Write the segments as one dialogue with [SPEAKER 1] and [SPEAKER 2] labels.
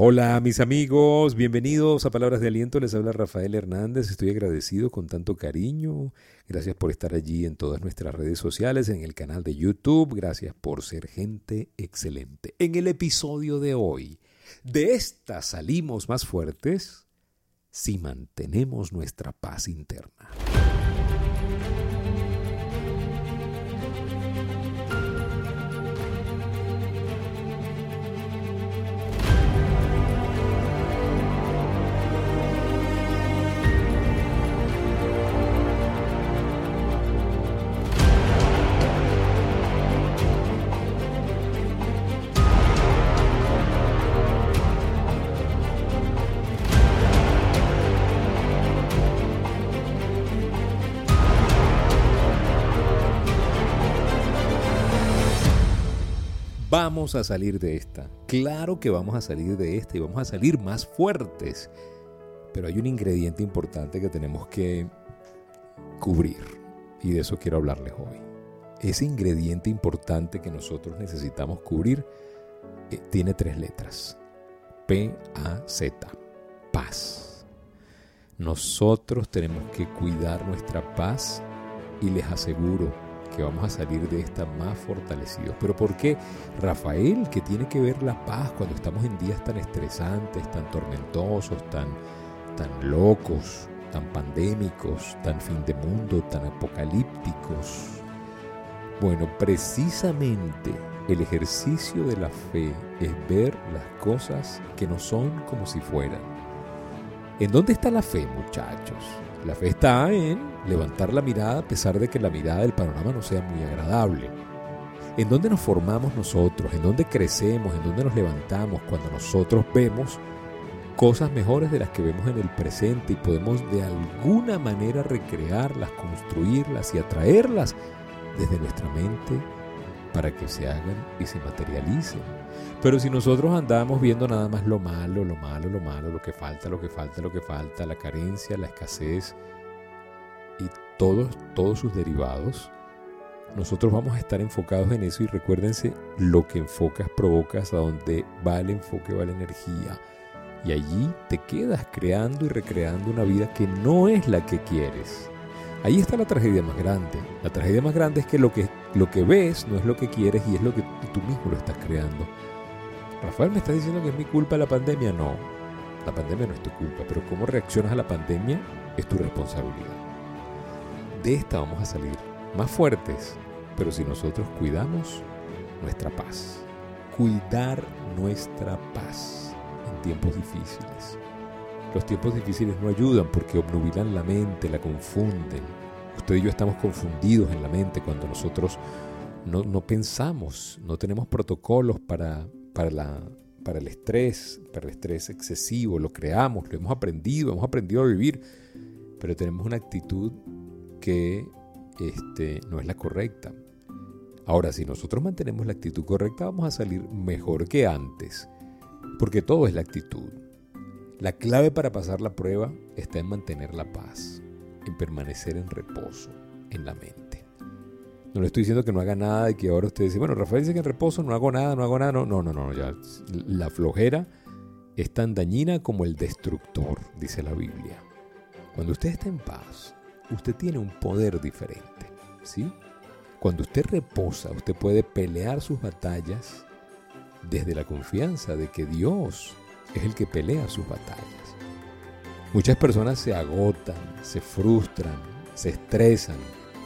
[SPEAKER 1] hola mis amigos, bienvenidos a Palabras de Aliento, les habla Rafael Hernández, estoy agradecido con tanto cariño, gracias por estar allí en todas nuestras redes sociales, en el canal de YouTube, gracias por ser gente excelente. En el episodio de hoy, de esta salimos más fuertes si mantenemos nuestra paz interna. Vamos a salir de esta. Claro que vamos a salir de esta y vamos a salir más fuertes. Pero hay un ingrediente importante que tenemos que cubrir. Y de eso quiero hablarles hoy. Ese ingrediente importante que nosotros necesitamos cubrir eh, tiene tres letras. P-A-Z. Paz. Nosotros tenemos que cuidar nuestra paz y les aseguro que vamos a salir de esta más fortalecidos. Pero ¿por qué? Rafael, que tiene que ver la paz cuando estamos en días tan estresantes, tan tormentosos, tan, tan locos, tan pandémicos, tan fin de mundo, tan apocalípticos. Bueno, precisamente el ejercicio de la fe es ver las cosas que no son como si fueran. ¿En dónde está la fe, muchachos? La fe está en levantar la mirada a pesar de que la mirada del panorama no sea muy agradable. ¿En dónde nos formamos nosotros? ¿En dónde crecemos? ¿En dónde nos levantamos cuando nosotros vemos cosas mejores de las que vemos en el presente y podemos de alguna manera recrearlas, construirlas y atraerlas desde nuestra mente para que se hagan y se materialicen? Pero si nosotros andamos viendo nada más lo malo, lo malo, lo malo, lo que falta, lo que falta, lo que falta, la carencia, la escasez y todos, todos sus derivados, nosotros vamos a estar enfocados en eso y recuérdense, lo que enfocas provocas, a donde va el enfoque va la energía. Y allí te quedas creando y recreando una vida que no es la que quieres. Ahí está la tragedia más grande. La tragedia más grande es que lo que, lo que ves no es lo que quieres y es lo que tú mismo lo estás creando. Rafael, ¿me estás diciendo que es mi culpa la pandemia? No, la pandemia no es tu culpa, pero cómo reaccionas a la pandemia es tu responsabilidad. De esta vamos a salir más fuertes, pero si nosotros cuidamos nuestra paz. Cuidar nuestra paz en tiempos difíciles. Los tiempos difíciles no ayudan porque obnubilan la mente, la confunden. Usted y yo estamos confundidos en la mente cuando nosotros no, pensamos, no tenemos protocolos para para, la, para el estrés, para el estrés excesivo, lo creamos, lo hemos aprendido, hemos aprendido a vivir, pero tenemos una actitud que este, no es la correcta. Ahora, si nosotros mantenemos la actitud correcta, vamos a salir mejor que antes, porque todo es la actitud. La clave para pasar la prueba está en mantener la paz, en permanecer en reposo en la mente. No le estoy diciendo que no haga nada y que ahora usted dice, bueno, Rafael dice que en reposo no hago nada, no hago nada. No, no, no, no, ya. La flojera es tan dañina como el destructor, dice la Biblia. Cuando usted está en paz, usted tiene un poder diferente, ¿sí? Cuando usted reposa, usted puede pelear sus batallas desde la confianza de que Dios es el que pelea sus batallas. Muchas personas se agotan, se frustran, se estresan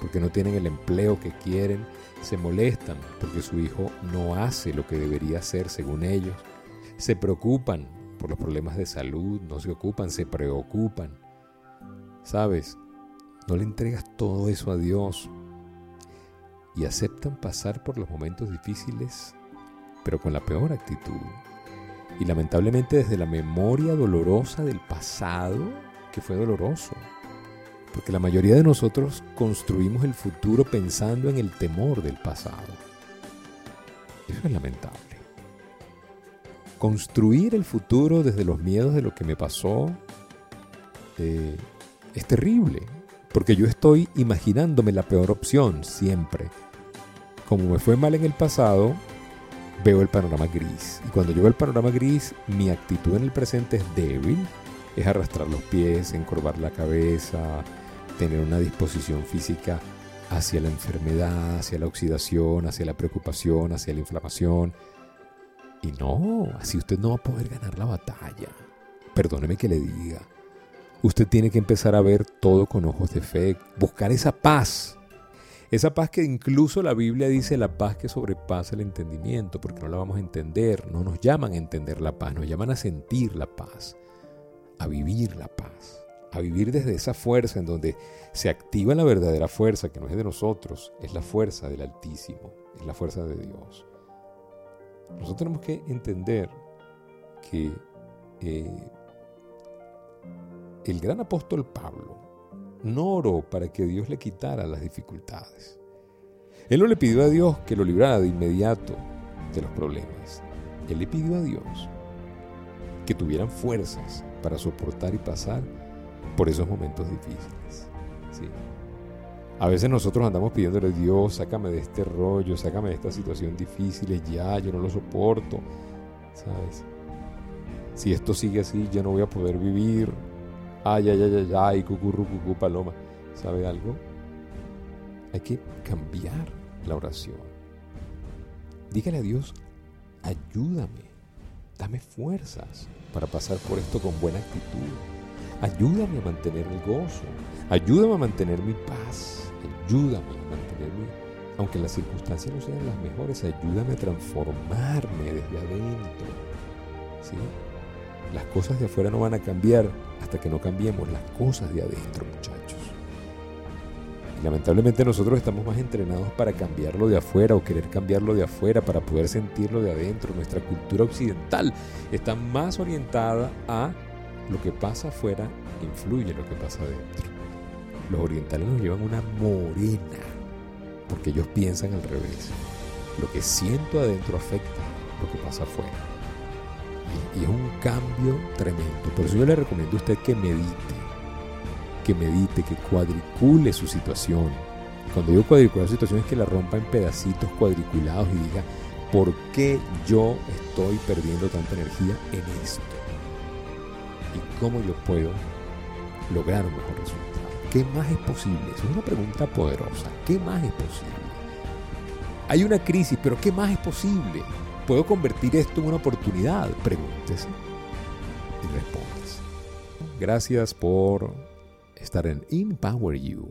[SPEAKER 1] porque no tienen el empleo que quieren, se molestan porque su hijo no hace lo que debería hacer según ellos, se preocupan por los problemas de salud, no se ocupan, se preocupan. ¿Sabes? No le entregas todo eso a Dios y aceptan pasar por los momentos difíciles, pero con la peor actitud. Y lamentablemente desde la memoria dolorosa del pasado, que fue doloroso, porque la mayoría de nosotros construimos el futuro pensando en el temor del pasado. Eso es lamentable. Construir el futuro desde los miedos de lo que me pasó eh, es terrible, porque yo estoy imaginándome la peor opción siempre. Como me fue mal en el pasado, veo el panorama gris. Y cuando yo veo el panorama gris, mi actitud en el presente es débil, es arrastrar los pies, encorvar la cabeza, tener una disposición física hacia la enfermedad, hacia la oxidación, hacia la preocupación, hacia la inflamación. Y no, así usted no va a poder ganar la batalla. Perdóneme que le diga. Usted tiene que empezar a ver todo con ojos de fe, buscar esa paz. Esa paz que incluso la Biblia dice la paz que sobrepasa el entendimiento, porque no la vamos a entender, no nos llaman a entender la paz, nos llaman a sentir la paz, a vivir la paz, a vivir desde esa fuerza en donde se activa la verdadera fuerza, que no es de nosotros, es la fuerza del Altísimo, es la fuerza de Dios. Nosotros tenemos que entender que eh, el gran apóstol Pablo no para que Dios le quitara las dificultades. Él no le pidió a Dios que lo librara de inmediato de los problemas. Él le pidió a Dios que tuvieran fuerzas para soportar y pasar por esos momentos difíciles. A veces nosotros andamos pidiéndole a Dios, sácame de este rollo, sácame de esta situación difícil, ya, yo no lo soporto. ¿Sabes? Si esto sigue así, ya no voy a poder vivir. Ay, ay, ay, ay, ay, cucurru, cucú, paloma. ¿Sabe algo? Hay que cambiar la oración. Dígale a Dios, ayúdame, dame fuerzas para pasar por esto con buena actitud. Ayúdame a mantener el gozo, ayúdame a mantener mi paz, ayúdame a mantenerme, aunque las circunstancias no sean las mejores, ayúdame a transformarme desde adentro. Las cosas de afuera no van a cambiar que no cambiemos las cosas de adentro, muchachos. Y lamentablemente nosotros estamos más entrenados para cambiarlo de afuera o querer cambiarlo de afuera para poder sentirlo de adentro. Nuestra cultura occidental está más orientada a lo que pasa afuera influye en lo que pasa adentro. Los orientales nos llevan una morena porque ellos piensan al revés. Lo que siento adentro afecta lo que pasa afuera. Y, es un cambio tremendo. Por eso yo le recomiendo a usted que medite, que medite, que cuadricule su situación. Cuando digo cuadricular es que la rompa en pedacitos cuadriculados y diga, ¿por qué yo estoy perdiendo tanta energía en esto? ¿Y cómo yo puedo lograr un mejor resultado? ¿Qué más es posible? es una pregunta poderosa. ¿Qué más es posible? Hay una crisis, pero ¿qué más es posible? ¿Puedo convertir esto en una oportunidad? Pregúntese y respóndase. Gracias por estar en Empower You,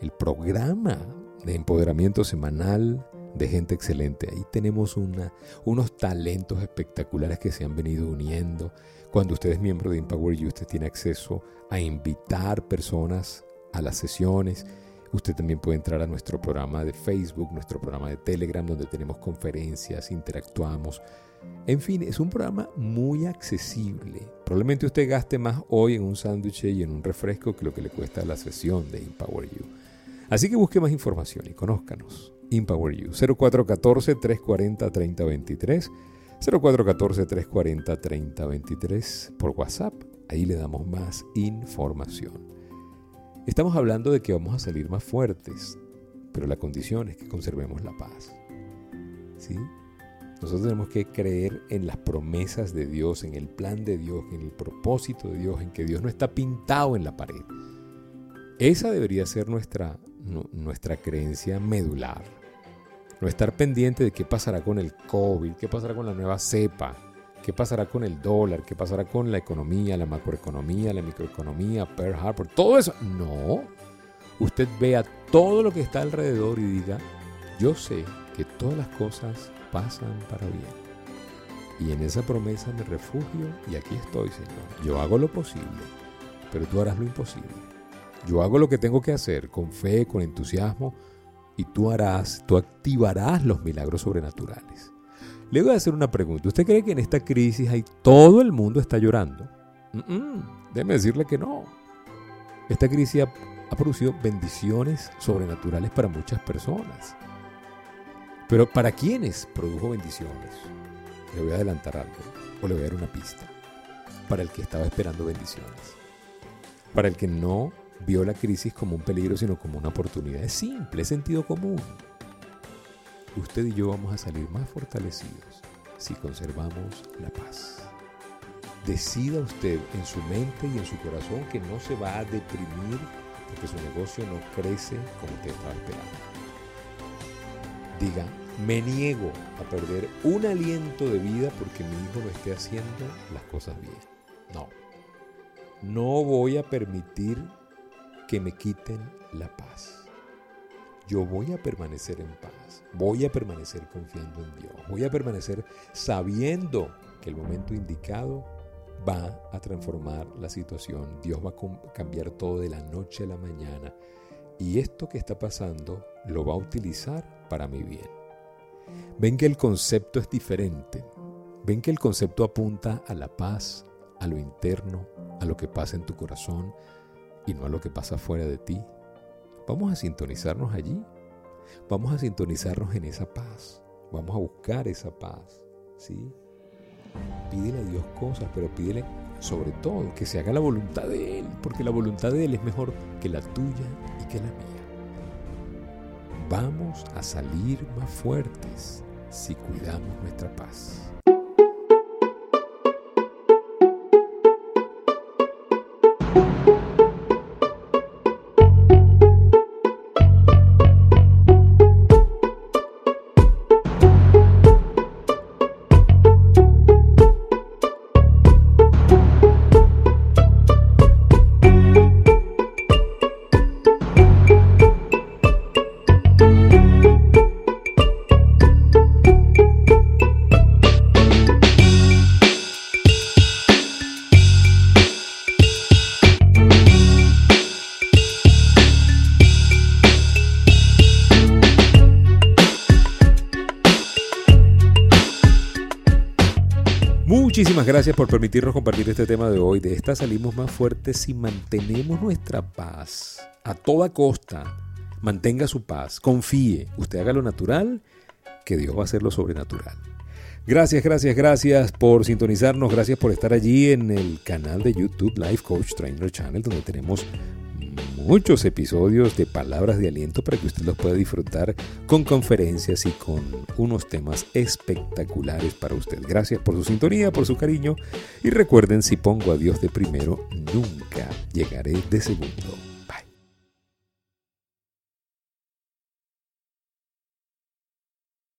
[SPEAKER 1] el programa de empoderamiento semanal de gente excelente. Ahí tenemos una, unos talentos espectaculares que se han venido uniendo. Cuando usted es miembro de Empower You, usted tiene acceso a invitar personas a las sesiones Usted también puede entrar a nuestro programa de Facebook, nuestro programa de Telegram, donde tenemos conferencias, interactuamos. En fin, es un programa muy accesible. Probablemente usted gaste más hoy en un sándwich y en un refresco que lo que le cuesta la sesión de Empower You. Así que busque más información y conózcanos. Empower You 0414-340-3023. 0414-340-3023 por WhatsApp. Ahí le damos más información. Estamos hablando de que vamos a salir más fuertes, pero la condición es que conservemos la paz. ¿Sí? Nosotros tenemos que creer en las promesas de Dios, en el plan de Dios, en el propósito de Dios, en que Dios no está pintado en la pared. Esa debería ser nuestra, nuestra creencia medular. No estar pendiente de qué pasará con el COVID, qué pasará con la nueva cepa, ¿Qué pasará con el dólar? ¿Qué pasará con la economía, la macroeconomía, la microeconomía, Pearl Harbor? Todo eso. No. Usted vea todo lo que está alrededor y diga, yo sé que todas las cosas pasan para bien. Y en esa promesa me refugio y aquí estoy, Señor. Yo hago lo posible, pero tú harás lo imposible. Yo hago lo que tengo que hacer con fe, con entusiasmo, y tú harás, tú activarás los milagros sobrenaturales. Le voy a hacer una pregunta. ¿Usted cree que en esta crisis hay todo el mundo está llorando? déjeme decirle que no. Esta crisis ha, ha producido bendiciones sobrenaturales para muchas personas. Pero ¿para quiénes produjo bendiciones? Le voy a adelantar algo o le voy a dar una pista. Para el que estaba esperando bendiciones. Para el que no vio la crisis como un peligro, sino como una oportunidad. Es simple, es sentido común. Usted y yo vamos a salir más fortalecidos si conservamos la paz. Decida usted en su mente y en su corazón que no se va a deprimir porque su negocio no crece como usted estaba esperando. Diga, me niego a perder un aliento de vida porque mi hijo no esté haciendo las cosas bien. No. No voy a permitir que me quiten la paz. Yo voy a permanecer en paz. Voy a permanecer confiando en Dios. Voy a permanecer sabiendo que el momento indicado va a transformar la situación. Dios va a cambiar todo de la noche a la mañana. Y esto que está pasando lo va a utilizar para mi bien. Ven que el concepto es diferente. Ven que el concepto apunta a la paz, a lo interno, a lo que pasa en tu corazón y no a lo que pasa fuera de ti. Vamos a sintonizarnos allí. Vamos a sintonizarnos en esa paz. Vamos a buscar esa paz. ¿sí? Pídele a Dios cosas, pero pídele sobre todo que se haga la voluntad de Él, porque la voluntad de Él es mejor que la tuya y que la mía. Vamos a salir más fuertes si cuidamos nuestra paz. Muchísimas gracias por permitirnos compartir este tema de hoy. De esta salimos más fuertes si mantenemos nuestra paz a toda costa. Mantenga su paz, confíe, usted haga lo natural, que Dios va a hacer lo sobrenatural. Gracias, gracias, gracias por sintonizarnos, gracias por estar allí en el canal de YouTube Life Coach Trainer Channel, donde tenemos muchos episodios de palabras de aliento para que usted los pueda disfrutar con conferencias y con unos temas espectaculares para usted. Gracias por su sintonía, por su cariño y recuerden, si pongo a Dios de primero, nunca llegaré de segundo.